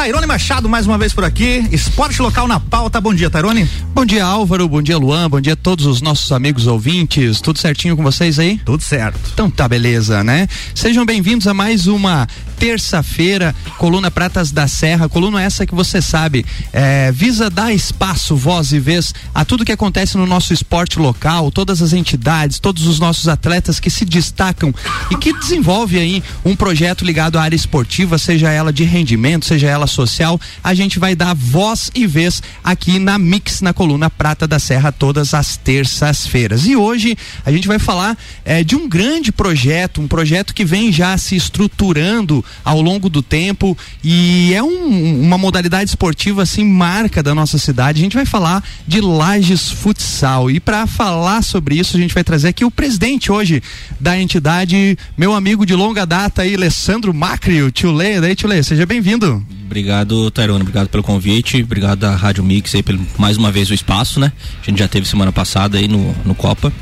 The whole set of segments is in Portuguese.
Tairone Machado, mais uma vez por aqui. Esporte local na pauta. Bom dia, Tairone. Bom dia, Álvaro. Bom dia, Luan. Bom dia a todos os nossos amigos ouvintes. Tudo certinho com vocês aí? Tudo certo. Então tá, beleza, né? Sejam bem-vindos a mais uma terça-feira, coluna Pratas da Serra, coluna essa que você sabe, é, visa dar espaço, voz e vez a tudo que acontece no nosso esporte local, todas as entidades, todos os nossos atletas que se destacam e que desenvolve aí um projeto ligado à área esportiva, seja ela de rendimento, seja ela social, a gente vai dar voz e vez aqui na Mix, na coluna Prata da Serra, todas as terças-feiras. E hoje a gente vai falar é, de um grande projeto, um projeto que vem já se estruturando ao longo do tempo e é um, uma modalidade esportiva assim marca da nossa cidade. A gente vai falar de Lages Futsal e para falar sobre isso a gente vai trazer aqui o presidente hoje da entidade, meu amigo de longa data aí, Alessandro Macri, o tio Lê, tio Lê, seja bem-vindo. Obrigado, Tairone, obrigado pelo convite, obrigado à Rádio Mix aí pelo mais uma vez o espaço, né? A gente já teve semana passada aí no, no Copa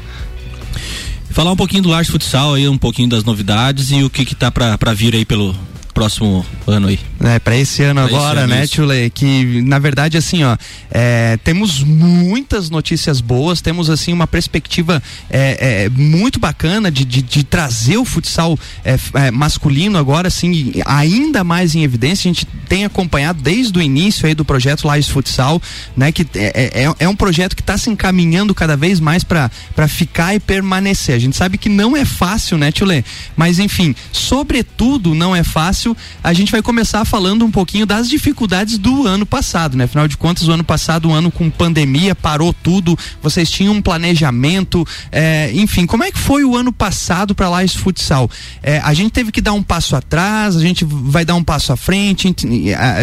falar um pouquinho do Lages Futsal aí, um pouquinho das novidades e o que que tá para vir aí pelo próximo ano aí. É, para esse ano pra agora, esse ano, né, Tchule? Que na verdade, assim, ó, é, temos muitas notícias boas, temos assim uma perspectiva é, é, muito bacana de, de, de, trazer o futsal é, é, masculino agora, assim, ainda mais em evidência. A gente tem acompanhado desde o início aí do projeto Lives Futsal, né? Que é, é, é um projeto que está se encaminhando cada vez mais para ficar e permanecer. A gente sabe que não é fácil, né, Tchule? Mas enfim, sobretudo não é fácil a gente vai começar falando um pouquinho das dificuldades do ano passado, né? Afinal de contas, o ano passado, um ano com pandemia, parou tudo, vocês tinham um planejamento, é, enfim, como é que foi o ano passado para lá esse futsal? É, a gente teve que dar um passo atrás, a gente vai dar um passo à frente,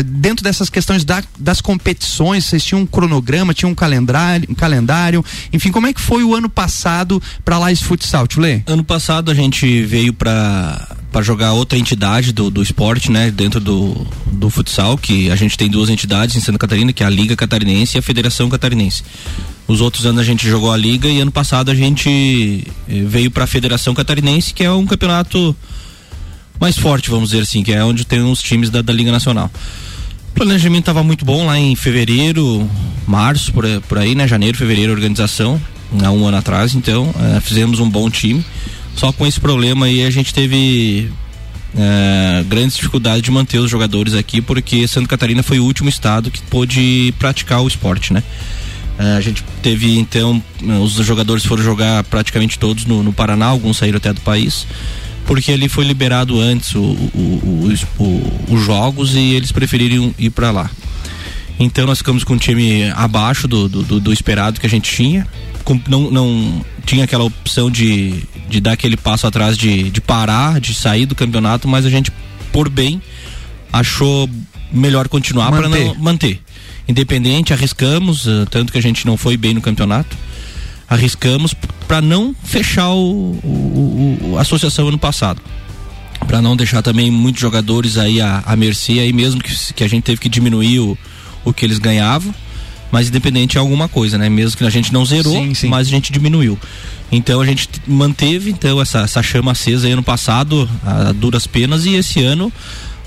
dentro dessas questões da, das competições, vocês tinham um cronograma, tinham um calendário, um calendário, enfim, como é que foi o ano passado para lá esse futsal, Tchulê? Ano passado a gente veio para para jogar outra entidade do, do esporte, né, dentro do, do futsal, que a gente tem duas entidades em Santa Catarina, que é a Liga Catarinense e a Federação Catarinense. Os outros anos a gente jogou a Liga e ano passado a gente eh, veio para a Federação Catarinense, que é um campeonato mais forte, vamos dizer assim, que é onde tem os times da, da Liga Nacional. O planejamento estava muito bom lá em fevereiro, março, por, por aí, né? Janeiro, fevereiro, organização, há um ano atrás, então eh, fizemos um bom time. Só com esse problema aí a gente teve é, grandes dificuldades de manter os jogadores aqui, porque Santa Catarina foi o último estado que pôde praticar o esporte, né? É, a gente teve então, os jogadores foram jogar praticamente todos no, no, Paraná, alguns saíram até do país, porque ali foi liberado antes o, o, o, os jogos e eles preferiram ir para lá. Então nós ficamos com um time abaixo do, do, do esperado que a gente tinha não, não tinha aquela opção de, de dar aquele passo atrás de, de parar, de sair do campeonato, mas a gente, por bem, achou melhor continuar para não manter. Independente, arriscamos, uh, tanto que a gente não foi bem no campeonato. Arriscamos para não fechar o, o, o, a associação ano passado. Para não deixar também muitos jogadores aí à, à mercê, aí mesmo que, que a gente teve que diminuir o, o que eles ganhavam mas independente é alguma coisa, né? Mesmo que a gente não zerou, sim, sim. mas a gente diminuiu. Então a gente manteve então essa, essa chama acesa aí ano passado, a, a duras penas, e esse ano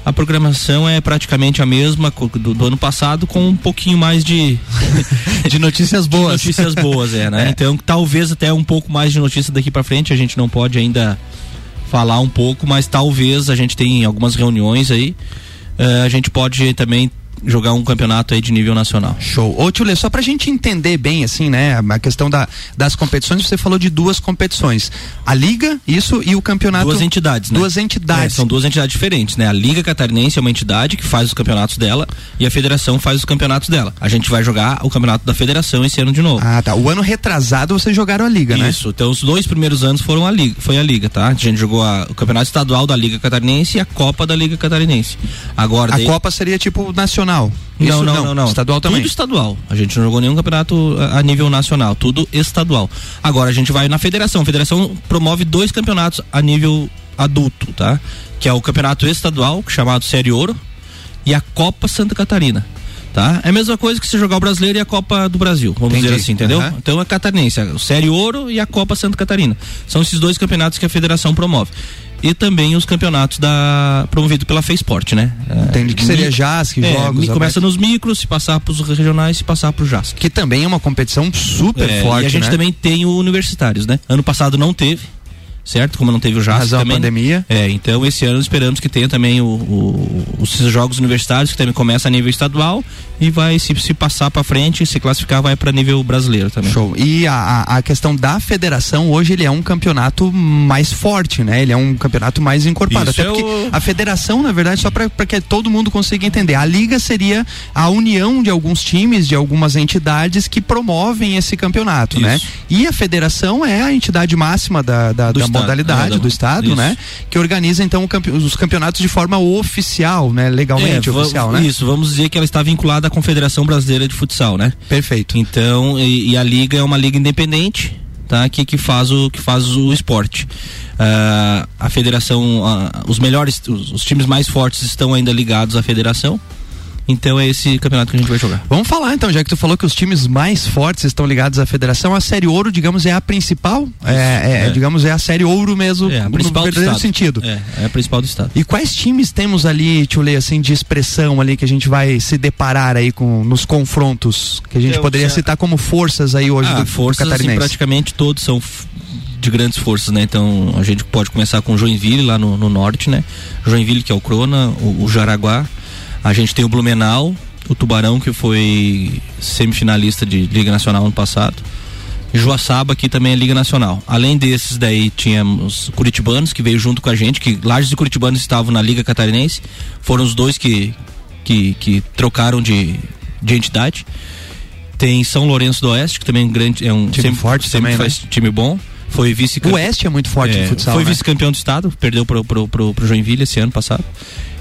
a programação é praticamente a mesma do, do, ano passado, com um pouquinho mais de, de notícias boas. De notícias boas, é, né? É. Então, talvez até um pouco mais de notícia daqui para frente, a gente não pode ainda falar um pouco, mas talvez a gente tenha algumas reuniões aí. Uh, a gente pode também jogar um campeonato aí de nível nacional. Show. Ô Tio Lê, só pra gente entender bem, assim, né, a questão da, das competições, você falou de duas competições. A Liga, isso, e o campeonato. Duas entidades, né? Duas entidades. É, são duas entidades diferentes, né? A Liga Catarinense é uma entidade que faz os campeonatos dela e a Federação faz os campeonatos dela. A gente vai jogar o campeonato da Federação esse ano de novo. Ah, tá. O ano retrasado vocês jogaram a Liga, isso. né? Isso. Então os dois primeiros anos foram a Liga, foi a Liga, tá? A gente jogou a, o campeonato estadual da Liga Catarinense e a Copa da Liga Catarinense. Agora. A daí... Copa seria tipo nacional. Não, não, não, não, Estadual também. Tudo estadual. A gente não jogou nenhum campeonato a nível nacional, tudo estadual. Agora a gente vai na federação. A federação promove dois campeonatos a nível adulto, tá? Que é o campeonato estadual, chamado Série Ouro, e a Copa Santa Catarina. Tá? É a mesma coisa que se jogar o brasileiro e a Copa do Brasil, vamos Entendi. dizer assim, entendeu? Uhum. Então é catarinense, o Série Ouro e a Copa Santa Catarina. São esses dois campeonatos que a federação promove. E também os campeonatos da promovido pela Feisport, né? Entendi que seria JASC, é, jogos. Começa nos micros, se passar para os regionais, se passar para o JASC. Que também é uma competição super é, forte, E a gente né? também tem o universitários, né? Ano passado não teve certo? Como não teve o JAS Razão também. pandemia. É, então esse ano esperamos que tenha também o, o, os jogos universitários que também começa a nível estadual e vai se, se passar para frente, se classificar vai para nível brasileiro também. Show. E a, a questão da federação hoje ele é um campeonato mais forte, né? Ele é um campeonato mais encorpado. Isso Até é porque o... a federação, na verdade, só para que todo mundo consiga entender, a liga seria a união de alguns times, de algumas entidades que promovem esse campeonato, né? Isso. né? E a federação é a entidade máxima da, da, da modalidade é, do estado, isso. né? Que organiza então campe os campeonatos de forma oficial, né? Legalmente é, oficial, né? Isso, vamos dizer que ela está vinculada à Confederação Brasileira de Futsal, né? Perfeito. Então, e, e a liga é uma liga independente, tá? Que, que faz o que faz o esporte. Uh, a federação, uh, os melhores, os, os times mais fortes estão ainda ligados à federação então é esse campeonato que a gente vai jogar. Vamos falar então, já que tu falou que os times mais fortes estão ligados à federação, a série ouro, digamos, é a principal, é, é, é, digamos, é a série ouro mesmo, é, a principal no verdadeiro sentido. É, é a principal do estado. E quais times temos ali, Tchule, assim, de expressão ali que a gente vai se deparar aí com nos confrontos que a gente Eu, poderia citar como forças aí hoje ah, do, forças, do assim, catarinense? Assim, praticamente todos são de grandes forças, né? Então a gente pode começar com Joinville lá no, no norte, né? Joinville que é o Crona, o, o Jaraguá, a gente tem o Blumenau, o Tubarão, que foi semifinalista de Liga Nacional ano passado. Joaçaba, que também é Liga Nacional. Além desses, daí tínhamos Curitibanos, que veio junto com a gente, que Lages e Curitibanos estavam na Liga Catarinense. Foram os dois que, que, que trocaram de, de entidade. Tem São Lourenço do Oeste, que também é um grande. É um time sempre, forte sempre também, faz né? time bom. Foi vice O Oeste é muito forte é, no futsal. Foi né? vice-campeão do estado, perdeu pro, pro, pro, pro Joinville esse ano passado.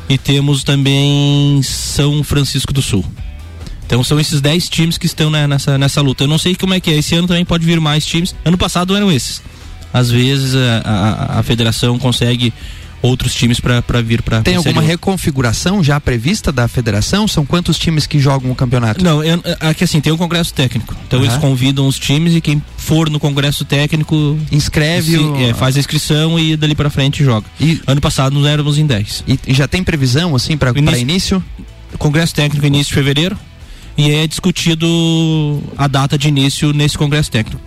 E temos também São Francisco do Sul. Então são esses 10 times que estão né, nessa, nessa luta. Eu não sei como é que é. Esse ano também pode vir mais times. Ano passado eram esses. Às vezes a, a, a federação consegue outros times para vir para tem alguma reconfiguração já prevista da federação? São quantos times que jogam o campeonato? Não é, aqui assim tem um congresso técnico. Então uhum. eles convidam os times e quem for no congresso técnico inscreve se, o... é, faz a inscrição e dali para frente joga. E ano passado nós éramos em 10 e, e já tem previsão assim para início, início? Congresso técnico início de fevereiro. E é discutido a data de início nesse congresso técnico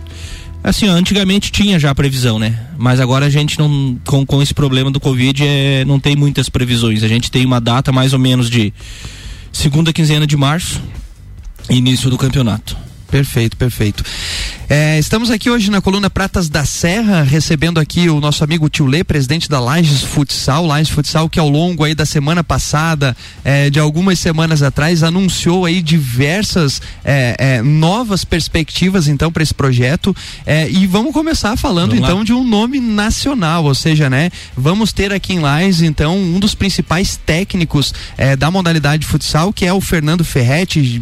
Assim, antigamente tinha já previsão, né? Mas agora a gente não, com, com esse problema do Covid, é, não tem muitas previsões. A gente tem uma data mais ou menos de segunda quinzena de março, início do campeonato. Perfeito, perfeito. É, estamos aqui hoje na coluna Pratas da Serra, recebendo aqui o nosso amigo Tio Lê, presidente da Lages Futsal. Lages Futsal que ao longo aí da semana passada, é, de algumas semanas atrás, anunciou aí diversas é, é novas perspectivas então para esse projeto. É, e vamos começar falando vamos então lá. de um nome nacional, ou seja, né? Vamos ter aqui em Lages então um dos principais técnicos é, da modalidade futsal, que é o Fernando Ferretti.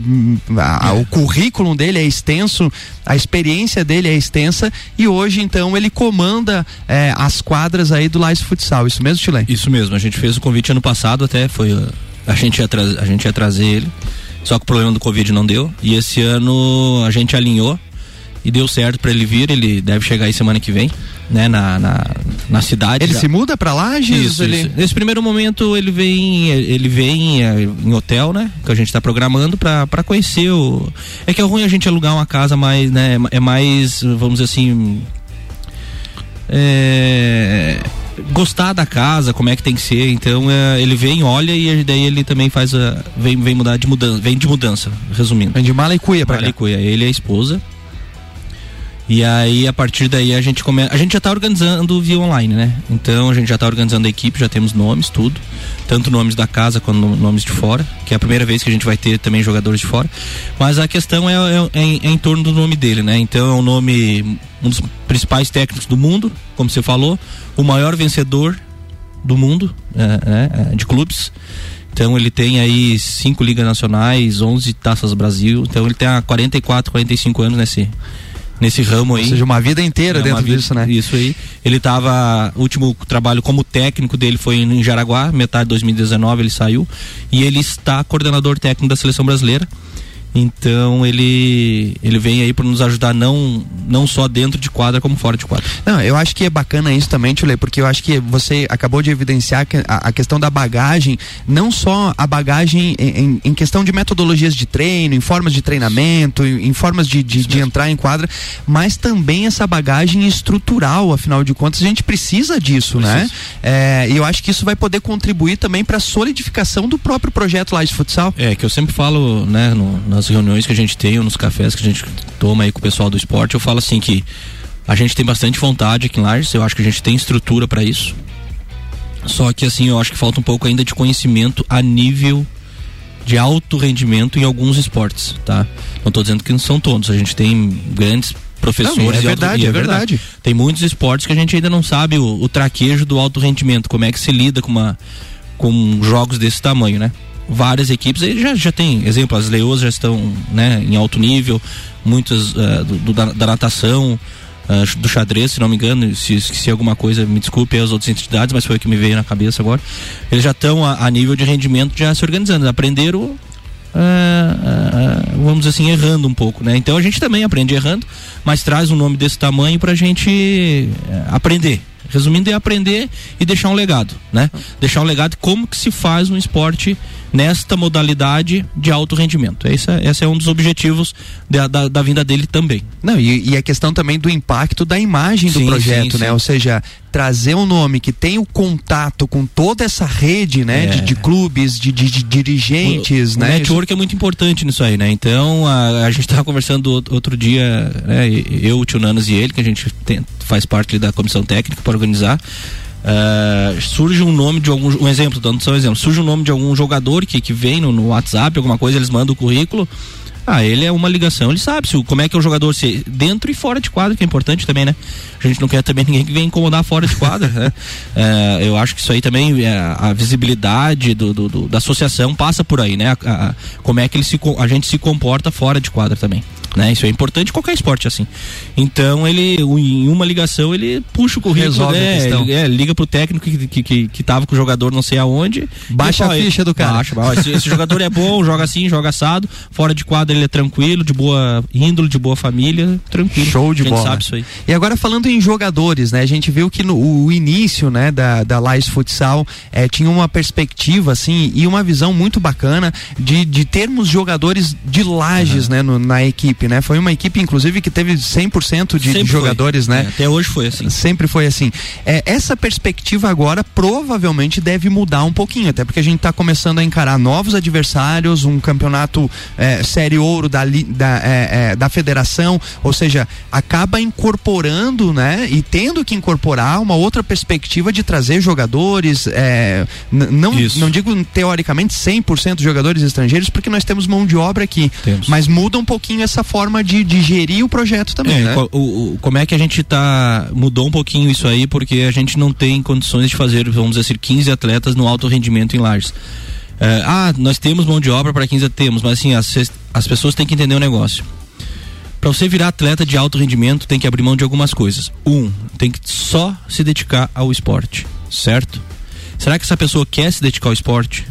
A, o currículo dele é extenso, a experiência dele é extensa e hoje então ele comanda é, as quadras aí do Lais Futsal. Isso mesmo, Chile? Isso mesmo. A gente fez o convite ano passado até foi a gente ia, a gente ia trazer ele. Só que o problema do Covid não deu. E esse ano a gente alinhou e deu certo para ele vir. Ele deve chegar aí semana que vem, né? Na, na, na cidade. Ele já. se muda para lá, Isso, ele... isso, Nesse primeiro momento ele vem, ele vem é, em hotel, né? Que a gente está programando para conhecer o. É que é ruim a gente alugar uma casa mais, né? É mais, vamos dizer assim. É, gostar da casa, como é que tem que ser. Então é, ele vem, olha e daí ele também faz a. Vem, vem mudar de mudança. Vem de mudança, resumindo. Vem de mala e cuia pra mala cá. e cuia. Ele é a esposa. E aí, a partir daí, a gente começa. A gente já está organizando via online, né? Então a gente já está organizando a equipe, já temos nomes, tudo. Tanto nomes da casa quanto nomes de fora, que é a primeira vez que a gente vai ter também jogadores de fora. Mas a questão é, é, é, em, é em torno do nome dele, né? Então é um nome, um dos principais técnicos do mundo, como você falou, o maior vencedor do mundo é, é, de clubes. Então ele tem aí cinco ligas nacionais, 11 taças Brasil. Então ele tem há 44, 45 anos nesse nesse ramo aí. Ou seja, uma vida inteira é, dentro vida, disso, né? Isso aí. Ele tava. O último trabalho como técnico dele foi em Jaraguá, metade de 2019 ele saiu. E ele está coordenador técnico da seleção brasileira. Então ele ele vem aí para nos ajudar não não só dentro de quadra como fora de quadra. Não, eu acho que é bacana isso também, Tchule, porque eu acho que você acabou de evidenciar que a, a, questão da bagagem, não só a bagagem em, em, questão de metodologias de treino, em formas de treinamento, em, em formas de, de, de, entrar em quadra, mas também essa bagagem estrutural, afinal de contas, a gente precisa disso, né? É, e eu acho que isso vai poder contribuir também para a solidificação do próprio projeto lá de futsal. É, que eu sempre falo, né, no, nas reuniões que a gente tem, ou nos cafés que a gente toma aí com o pessoal do esporte, eu falo assim que a gente tem bastante vontade aqui em Lages, eu acho que a gente tem estrutura para isso. Só que assim, eu acho que falta um pouco ainda de conhecimento a nível de alto rendimento em alguns esportes, tá? Não estou dizendo que não são todos, a gente tem grandes professores. Não, é, verdade, é, é verdade, verdade. Tem muitos esportes que a gente ainda não sabe o, o traquejo do alto rendimento, como é que se lida com uma com jogos desse tamanho, né? Várias equipes, aí já, já tem exemplo, as leoas já estão né, em alto nível, muitas uh, do, do, da, da, natação, uh, do xadrez, se não me engano, se esqueci alguma coisa, me desculpe as outras entidades, mas foi o que me veio na cabeça agora. Eles já estão a, a, nível de rendimento já se organizando, aprenderam, uh, vamos dizer assim, errando um pouco, né? Então a gente também aprende errando, mas traz um nome desse tamanho para a gente aprender, Resumindo, é aprender e deixar um legado, né? Deixar um legado como que se faz um esporte nesta modalidade de alto rendimento. Esse é, esse é um dos objetivos da, da, da vinda dele também. Não, e, e, a questão também do impacto da imagem do sim, projeto, sim, né? Sim. Ou seja, trazer um nome que tem o contato com toda essa rede, né? É. De, de, clubes, de, de, de dirigentes, o, né? O network é muito importante nisso aí, né? Então, a, a gente estava conversando outro dia, né? Eu, o Tio Nanos e ele, que a gente tem, faz parte da comissão técnica para organizar. Uh, surge um nome de algum um exemplo dando só um exemplo surge um nome de algum jogador que, que vem no, no WhatsApp alguma coisa eles mandam o currículo ah, ele é uma ligação, ele sabe se, como é que é o jogador se dentro e fora de quadra, que é importante também, né? A gente não quer também ninguém que venha incomodar fora de quadra, né? É, eu acho que isso aí também, é, a visibilidade do, do, do, da associação passa por aí, né? A, a, como é que ele se, a gente se comporta fora de quadra também. Né? Isso é importante em qualquer esporte assim. Então ele, em uma ligação, ele puxa o currículo, Resolve né? Ele, é, liga pro técnico que, que, que, que tava com o jogador não sei aonde. Baixa a ficha do cara. Baixa, baixa. Esse, esse, jogador é bom, joga assim, joga assado. Fora de quadra ele é tranquilo, de boa índole, de boa família, tranquilo. Show de bola. sabe isso aí. E agora falando em jogadores, né? A gente viu que no o início, né, da, da Lais Futsal é, tinha uma perspectiva, assim, e uma visão muito bacana de, de termos jogadores de lajes, uhum. né, no, na equipe, né? Foi uma equipe, inclusive, que teve 100% de, de jogadores, foi. né? É, até hoje foi assim. Sempre foi assim. É, essa perspectiva agora provavelmente deve mudar um pouquinho, até porque a gente está começando a encarar novos adversários, um campeonato é, série ouro da, da, é, é, da federação, ou seja, acaba incorporando, né? E tendo que incorporar uma outra perspectiva de trazer jogadores, é, não, não digo teoricamente 100% de jogadores estrangeiros, porque nós temos mão de obra aqui, temos. mas muda um pouquinho essa forma de, de gerir o projeto também, é, né? O, o, como é que a gente tá mudou um pouquinho isso aí porque a gente não tem condições de fazer, vamos dizer assim, 15 atletas no alto rendimento em Lages. É, ah, nós temos mão de obra para 15 temos, mas assim, as, as pessoas têm que entender o negócio. Para você virar atleta de alto rendimento, tem que abrir mão de algumas coisas. Um, tem que só se dedicar ao esporte, certo? Será que essa pessoa quer se dedicar ao esporte?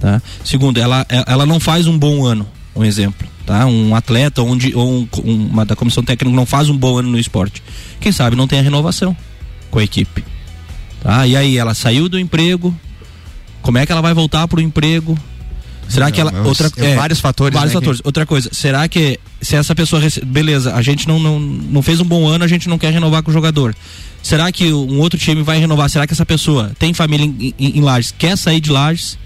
Tá? Segundo, ela, ela não faz um bom ano, um exemplo. Tá? Um atleta onde, ou um, uma da comissão técnica não faz um bom ano no esporte. Quem sabe não tem a renovação com a equipe. Tá? E aí, ela saiu do emprego, como é que ela vai voltar para o emprego? Será que ela. É, outra, é, vários fatores. Vários né, fatores. Que... Outra coisa, será que se essa pessoa. Beleza, a gente não, não, não fez um bom ano, a gente não quer renovar com o jogador. Será que um outro time vai renovar? Será que essa pessoa tem família em, em, em Lages, quer sair de Lages?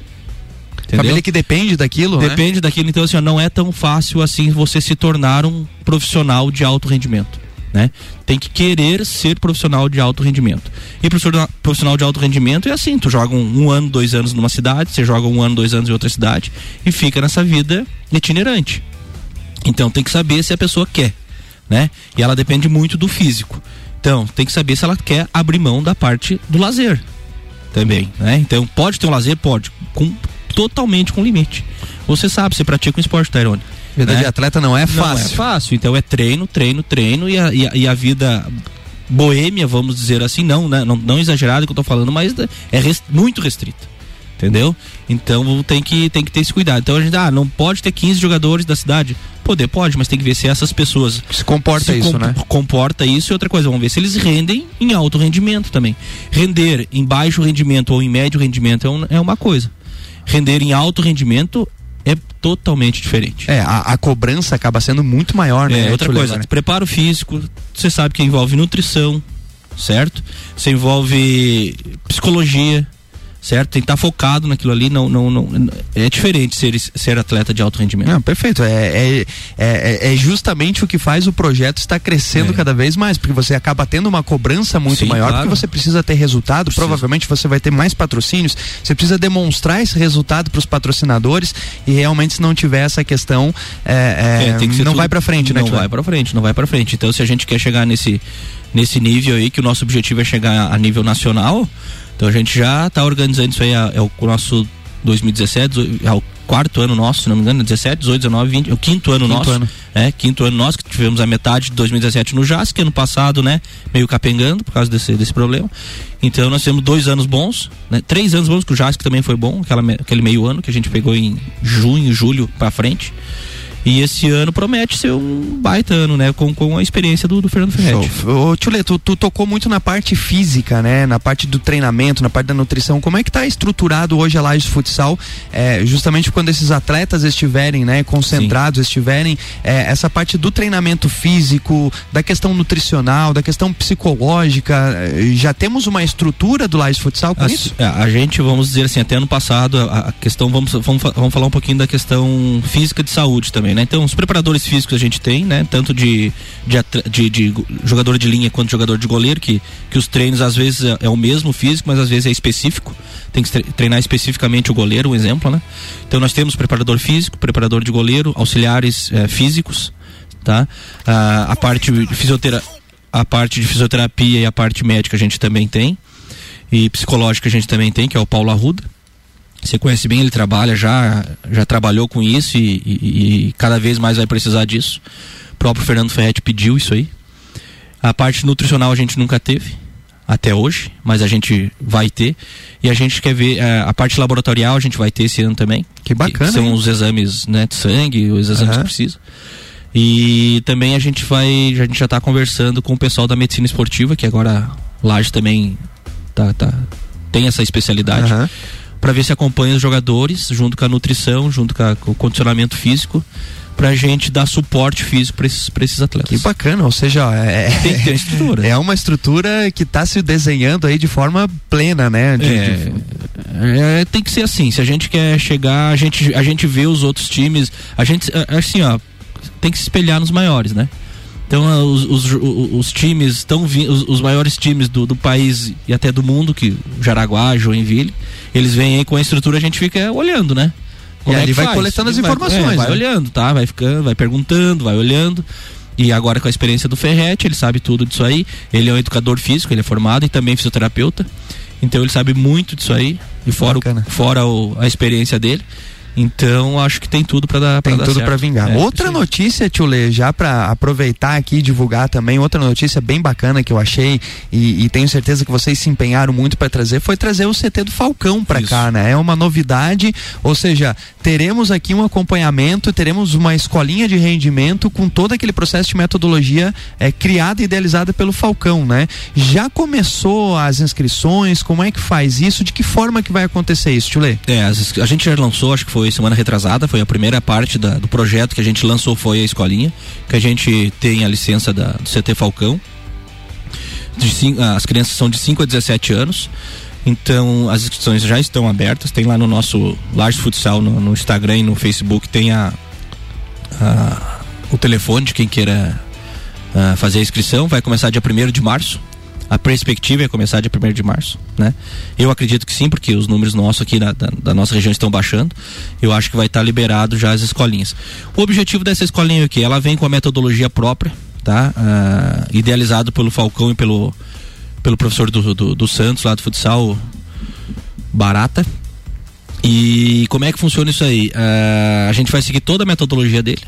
Entendeu? Família que depende daquilo, né? Depende né? daquilo. Então, assim, não é tão fácil assim você se tornar um profissional de alto rendimento. Né? Tem que querer ser profissional de alto rendimento. E profissional de alto rendimento é assim: tu joga um, um, ano, dois anos numa cidade, você joga um ano, dois anos em outra cidade e fica nessa vida itinerante. Então tem que saber se a pessoa quer, né? E ela depende muito do físico. Então tem que saber se ela quer abrir mão da parte do lazer também, né? Então pode ter um lazer, pode, com, totalmente com limite. Você sabe, você pratica um esporte, Tairone. Vida né? de atleta não é fácil. Não é fácil. Então é treino, treino, treino e a, e a, e a vida boêmia, vamos dizer assim, não, né? não, não exagerado que eu tô falando, mas é rest, muito restrita. Entendeu? Então tem que, tem que ter esse cuidado. Então a gente, ah, não pode ter 15 jogadores da cidade. Poder pode, mas tem que ver se essas pessoas. Se comporta se isso, comp né? Comporta isso e outra coisa, vamos ver se eles rendem em alto rendimento também. Render em baixo rendimento ou em médio rendimento é, um, é uma coisa. Render em alto rendimento é totalmente diferente. É, a, a, cobrança acaba sendo muito maior, né? É, outra coisa, preparo físico, você sabe que envolve nutrição, certo? Você envolve psicologia, certo? Tem que estar tá focado naquilo ali, não, não, não é diferente ser, ser atleta de alto rendimento. Não, perfeito, é, é, é, é, justamente o que faz o projeto estar crescendo é. cada vez mais, porque você acaba tendo uma cobrança muito Sim, maior, claro. porque você precisa ter resultado, precisa. provavelmente você vai ter mais patrocínios, você precisa demonstrar esse resultado para os patrocinadores e realmente se não tiver essa questão, é, é, não vai para frente, né? Não vai para frente, não vai para frente. Então se a gente quer chegar nesse nesse nível aí, que o nosso objetivo é chegar a nível nacional, então a gente já está organizando isso aí, é, é o nosso 2017, é o quarto ano nosso, se não me engano, 17, 18, 19, 20, é o quinto ano quinto nosso. Ano. É, quinto ano nosso, que tivemos a metade de 2017 no JAS, que ano passado, né, meio capengando por causa desse, desse problema. Então nós temos dois anos bons, né, três anos bons, que o JAS que também foi bom, aquela, aquele meio ano que a gente pegou em junho, julho para frente. E esse ano promete ser um baita ano, né? Com, com a experiência do, do Fernando Ferretti. Ô, Tchule, tu, tu tocou muito na parte física, né? Na parte do treinamento, na parte da nutrição. Como é que tá estruturado hoje a Laje Futsal? É, justamente quando esses atletas estiverem, né? Concentrados, Sim. estiverem, é, essa parte do treinamento físico, da questão nutricional, da questão psicológica, é, já temos uma estrutura do Laje Futsal com a, isso? É, a gente, vamos dizer assim, até ano passado, a, a questão, vamos, vamos, vamos falar um pouquinho da questão física de saúde também também, né? Então, os preparadores físicos a gente tem, né? Tanto de, de, de, de jogador de linha quanto jogador de goleiro, que, que os treinos às vezes é, é o mesmo físico, mas às vezes é específico. Tem que treinar especificamente o goleiro, um exemplo, né? Então, nós temos preparador físico, preparador de goleiro, auxiliares é, físicos, tá? a parte de a parte de fisioterapia e a parte médica a gente também tem. E psicológica a gente também tem, que é o Paulo Arruda você conhece bem, ele trabalha, já, já trabalhou com isso e, e, e, cada vez mais vai precisar disso. O próprio Fernando Ferretti pediu isso aí. A parte nutricional a gente nunca teve, até hoje, mas a gente vai ter. E a gente quer ver é, a parte laboratorial, a gente vai ter esse ano também. Que bacana. Que são hein? os exames né, de sangue, os exames uhum. que precisa. E também a gente vai, a gente já está conversando com o pessoal da medicina esportiva, que agora Laje também tá, tá, tem essa especialidade. Uhum para ver se acompanha os jogadores, junto com a nutrição, junto com, a, com o condicionamento físico, para a gente dar suporte físico para esses, esses atletas. Que bacana, ou seja, é, tem que ter estrutura. É uma estrutura que está se desenhando aí de forma plena, né? De, é, de... É, tem que ser assim. Se a gente quer chegar, a gente, a gente vê os outros times, a gente, assim, ó, tem que se espelhar nos maiores, né? Então os, os, os times estão os, os maiores times do, do país e até do mundo, que Jaraguá, Joinville, eles vêm aí com a estrutura, a gente fica olhando, né? Como é ele vai faz? coletando as informações. Vai, é, vai né? olhando, tá? Vai ficando, vai perguntando, vai olhando. E agora com a experiência do Ferretti, ele sabe tudo disso aí. Ele é um educador físico, ele é formado e também fisioterapeuta. Então ele sabe muito disso aí. E fora, o, fora o, a experiência dele. Então acho que tem tudo para dar Tem pra tudo para vingar. É, outra notícia, Tio Lê, já para aproveitar aqui e divulgar também, outra notícia bem bacana que eu achei e, e tenho certeza que vocês se empenharam muito para trazer, foi trazer o CT do Falcão para cá, né? É uma novidade, ou seja, teremos aqui um acompanhamento, teremos uma escolinha de rendimento com todo aquele processo de metodologia é, criada e idealizada pelo Falcão, né? Já começou as inscrições, como é que faz isso? De que forma que vai acontecer isso, Tio Lê? É, a gente já lançou, acho que foi semana retrasada, foi a primeira parte da, do projeto que a gente lançou foi a escolinha, que a gente tem a licença da, do CT Falcão. Cinco, as crianças são de 5 a 17 anos. Então as inscrições já estão abertas. Tem lá no nosso Large Futsal no, no Instagram e no Facebook tem a, a, o telefone de quem queira a, fazer a inscrição. Vai começar dia 1 de março a perspectiva é começar dia 1 de março, né? Eu acredito que sim, porque os números nossos aqui da, da, da nossa região estão baixando. Eu acho que vai estar tá liberado já as escolinhas. O objetivo dessa escolinha aqui, ela vem com a metodologia própria, tá? Ah, idealizado pelo Falcão e pelo, pelo professor do, do, do Santos, lá do futsal, Barata. E como é que funciona isso aí? Uh, a gente vai seguir toda a metodologia dele,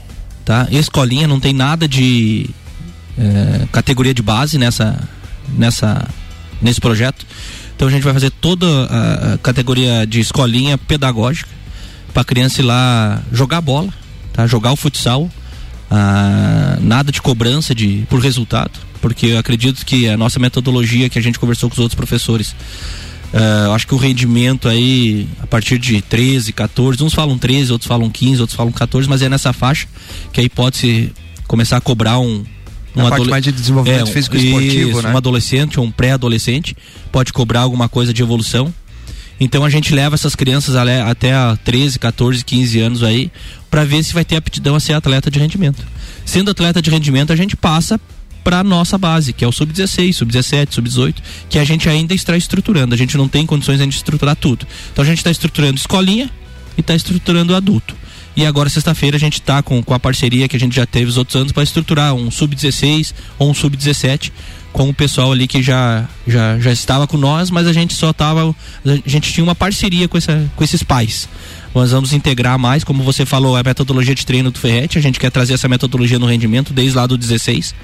tá? Escolinha não tem nada de uh, categoria de base nessa nessa nesse projeto. Então a gente vai fazer toda a, categoria de escolinha pedagógica para criança ir lá jogar bola, tá? Jogar o futsal, ah, nada de cobrança de por resultado, porque eu acredito que a nossa metodologia que a gente conversou com os outros professores Uh, acho que o rendimento aí, a partir de 13, 14, uns falam 13, outros falam 15, outros falam 14, mas é nessa faixa que aí pode-se começar a cobrar um. Um parte mais de desenvolvimento é, físico esportivo, isso, né? Um adolescente ou um pré-adolescente pode cobrar alguma coisa de evolução. Então a gente leva essas crianças até a 13, 14, 15 anos aí para ver se vai ter aptidão a ser atleta de rendimento. Sendo atleta de rendimento, a gente passa para nossa base, que é o sub-16, sub-17, sub-18, que a gente ainda está estruturando. A gente não tem condições ainda de estruturar tudo. Então a gente está estruturando escolinha e está estruturando adulto. E agora, sexta-feira, a gente está com, com a parceria que a gente já teve os outros anos para estruturar um sub-16 ou um sub-17 com o pessoal ali que já, já, já estava com nós, mas a gente só estava. A gente tinha uma parceria com, essa, com esses pais. Nós vamos integrar mais, como você falou, a metodologia de treino do Ferret. A gente quer trazer essa metodologia no rendimento desde lá do 16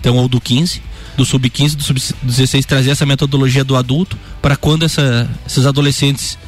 então ou do 15, do sub-15, do sub-16 trazer essa metodologia do adulto para quando essa, esses adolescentes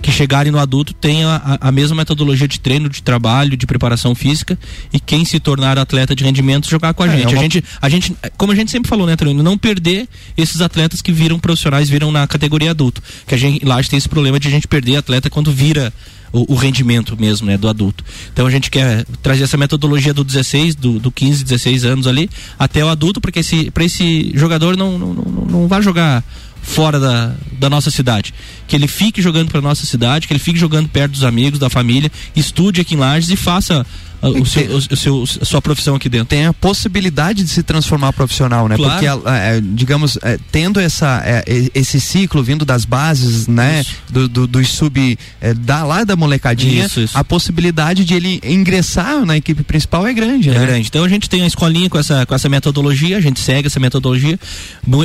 que chegarem no adulto tenham a, a, mesma metodologia de treino, de trabalho, de preparação física e quem se tornar atleta de rendimento jogar com a é, gente. É uma... A gente. A gente, como a gente sempre falou, né, Treino, não perder esses atletas que viram profissionais, viram na categoria adulto. Que a gente lá a gente tem esse problema de a gente perder atleta quando vira o, o, rendimento mesmo, né, do adulto. Então a gente quer trazer essa metodologia do 16, do, do 15, 16 anos ali, até o adulto, porque esse, para esse jogador não, não, não, não vai jogar fora da, da nossa cidade. Que ele fique jogando para nossa cidade, que ele fique jogando perto dos amigos, da família, estude aqui em Lages e faça o seu, o seu, a sua profissão aqui dentro. Tem a possibilidade de se transformar profissional, né? Claro. Porque, é, digamos, é, tendo essa, é, esse ciclo vindo das bases, né? Do, do, dos sub, da, lá da molecadinha, isso, isso. a possibilidade de ele ingressar na equipe principal é grande, é né? grande. Então a gente tem a escolinha com essa, com essa metodologia, a gente segue essa metodologia.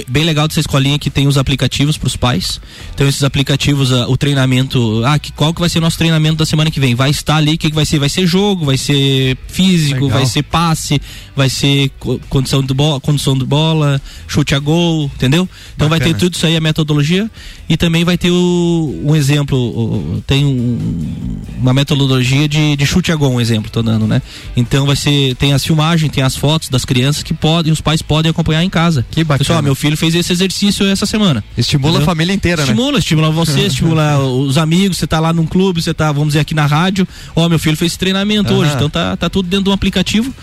Bem legal dessa escolinha que tem os aplicativos para os pais. Então esses aplicativos, o treinamento, ah, que, qual que vai ser o nosso treinamento da semana que vem? Vai estar ali, o que, que vai ser? Vai ser jogo, vai ser físico, Legal. vai ser passe, vai ser condição de bola, condição de bola, chute a gol, entendeu? Então Bacana. vai ter tudo isso aí a metodologia e também vai ter o, um exemplo, tem um, uma metodologia de, de, chute a gol, um exemplo, tô dando, né? Então vai ser tem as filmagens, tem as fotos das crianças que podem, os pais podem acompanhar em casa. Que bacana. Pessoal, meu filho fez esse exercício essa semana. Estimula entendeu? a família inteira, estimula, né? Estimula, estimula você, estimula os amigos, você tá lá num clube, você tá, vamos dizer, aqui na rádio, ó, meu filho fez esse treinamento uhum. hoje, então tá, tá tudo dentro de um aplicativo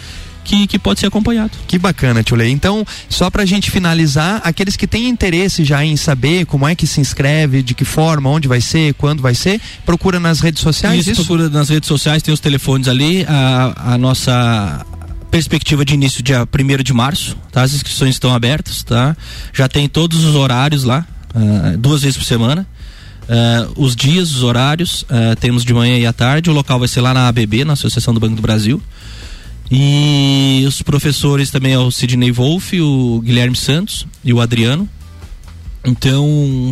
que, que pode ser acompanhado. Que bacana, Tio Lei. Então, só para a gente finalizar, aqueles que têm interesse já em saber como é que se inscreve, de que forma, onde vai ser, quando vai ser, procura nas redes sociais. Isso, isso? procura nas redes sociais, tem os telefones ali, a, a nossa perspectiva de início dia 1 de março, tá? As inscrições estão abertas, tá? Já tem todos os horários lá, uh, duas vezes por semana. Uh, os dias, os horários, uh, temos de manhã e à tarde. O local vai ser lá na ABB, na Associação do Banco do Brasil. E os professores também é o Sidney Wolff, o Guilherme Santos e o Adriano. Então,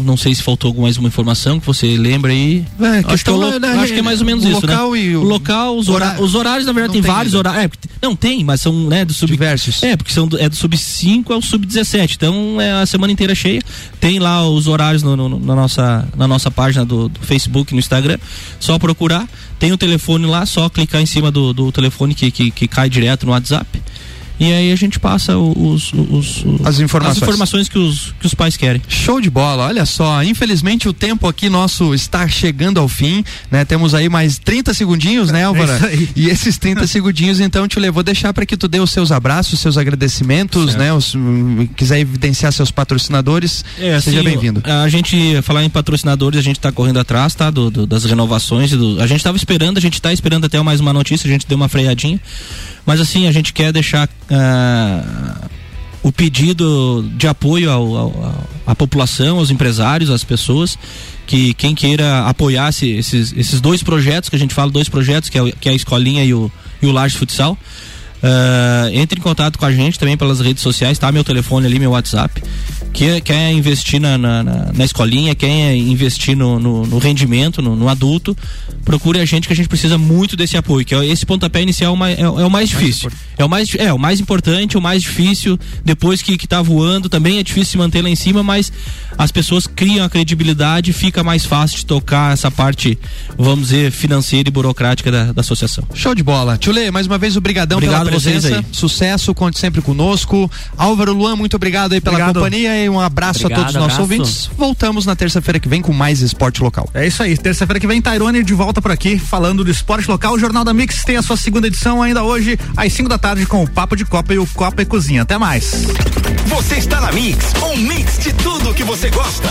não sei se faltou alguma mais uma informação que você lembra aí. É, acho, que é, né, acho que é mais ou menos o isso, local né? E o, o local, os, horários, os horários, na verdade, tem, tem vários horários. É, não, tem, mas são né, do sub. Diversos. É, porque são do, é do sub 5 ao sub 17. Então é a semana inteira cheia. Tem lá os horários no, no, na, nossa, na nossa página do, do Facebook, no Instagram. Só procurar. Tem o telefone lá, só clicar em cima do, do telefone que, que, que cai direto no WhatsApp. E aí a gente passa os, os, os as, informações. as informações que os, que os pais querem. Show de bola, olha só. Infelizmente o tempo aqui nosso está chegando ao fim, né? Temos aí mais 30 segundinhos, né, Álvaro? É e esses 30 segundinhos, então, te levou deixar para que tu dê os seus abraços, seus agradecimentos, certo. né? Os, um, quiser evidenciar seus patrocinadores, é, seja assim, bem-vindo. A gente, falar em patrocinadores, a gente está correndo atrás, tá? Do, do, das renovações. Do, a gente estava esperando, a gente está esperando até mais uma notícia, a gente deu uma freadinha. Mas assim, a gente quer deixar uh, o pedido de apoio ao, ao, à população, aos empresários, às pessoas, que quem queira apoiar esses, esses dois projetos, que a gente fala dois projetos, que é, que é a escolinha e o, e o Large Futsal. Uh, entre em contato com a gente também pelas redes sociais, tá? Meu telefone ali, meu WhatsApp. Quer, quer investir na, na, na escolinha, quer investir no, no, no rendimento, no, no, adulto, procure a gente que a gente precisa muito desse apoio, que é esse pontapé inicial é, é, é o mais difícil. É o mais, é o mais importante, o mais difícil. Depois que, que tá voando, também é difícil se manter lá em cima, mas as pessoas criam a credibilidade, fica mais fácil de tocar essa parte, vamos dizer, financeira e burocrática da, da associação. Show de bola. Tchule, mais uma vez, obrigadão Obrigado pela presença. Sucesso, conte sempre conosco. Álvaro Luan, muito obrigado aí pela obrigado. companhia e um abraço obrigado, a todos os nossos ouvintes. Voltamos na terça-feira que vem com mais esporte local. É isso aí. Terça-feira que vem, Tairone de volta por aqui, falando do esporte local. O Jornal da Mix tem a sua segunda edição ainda hoje, às 5 da tarde, com o Papo de Copa e o Copa e Cozinha. Até mais. Você está na Mix, um mix de tudo que você gosta.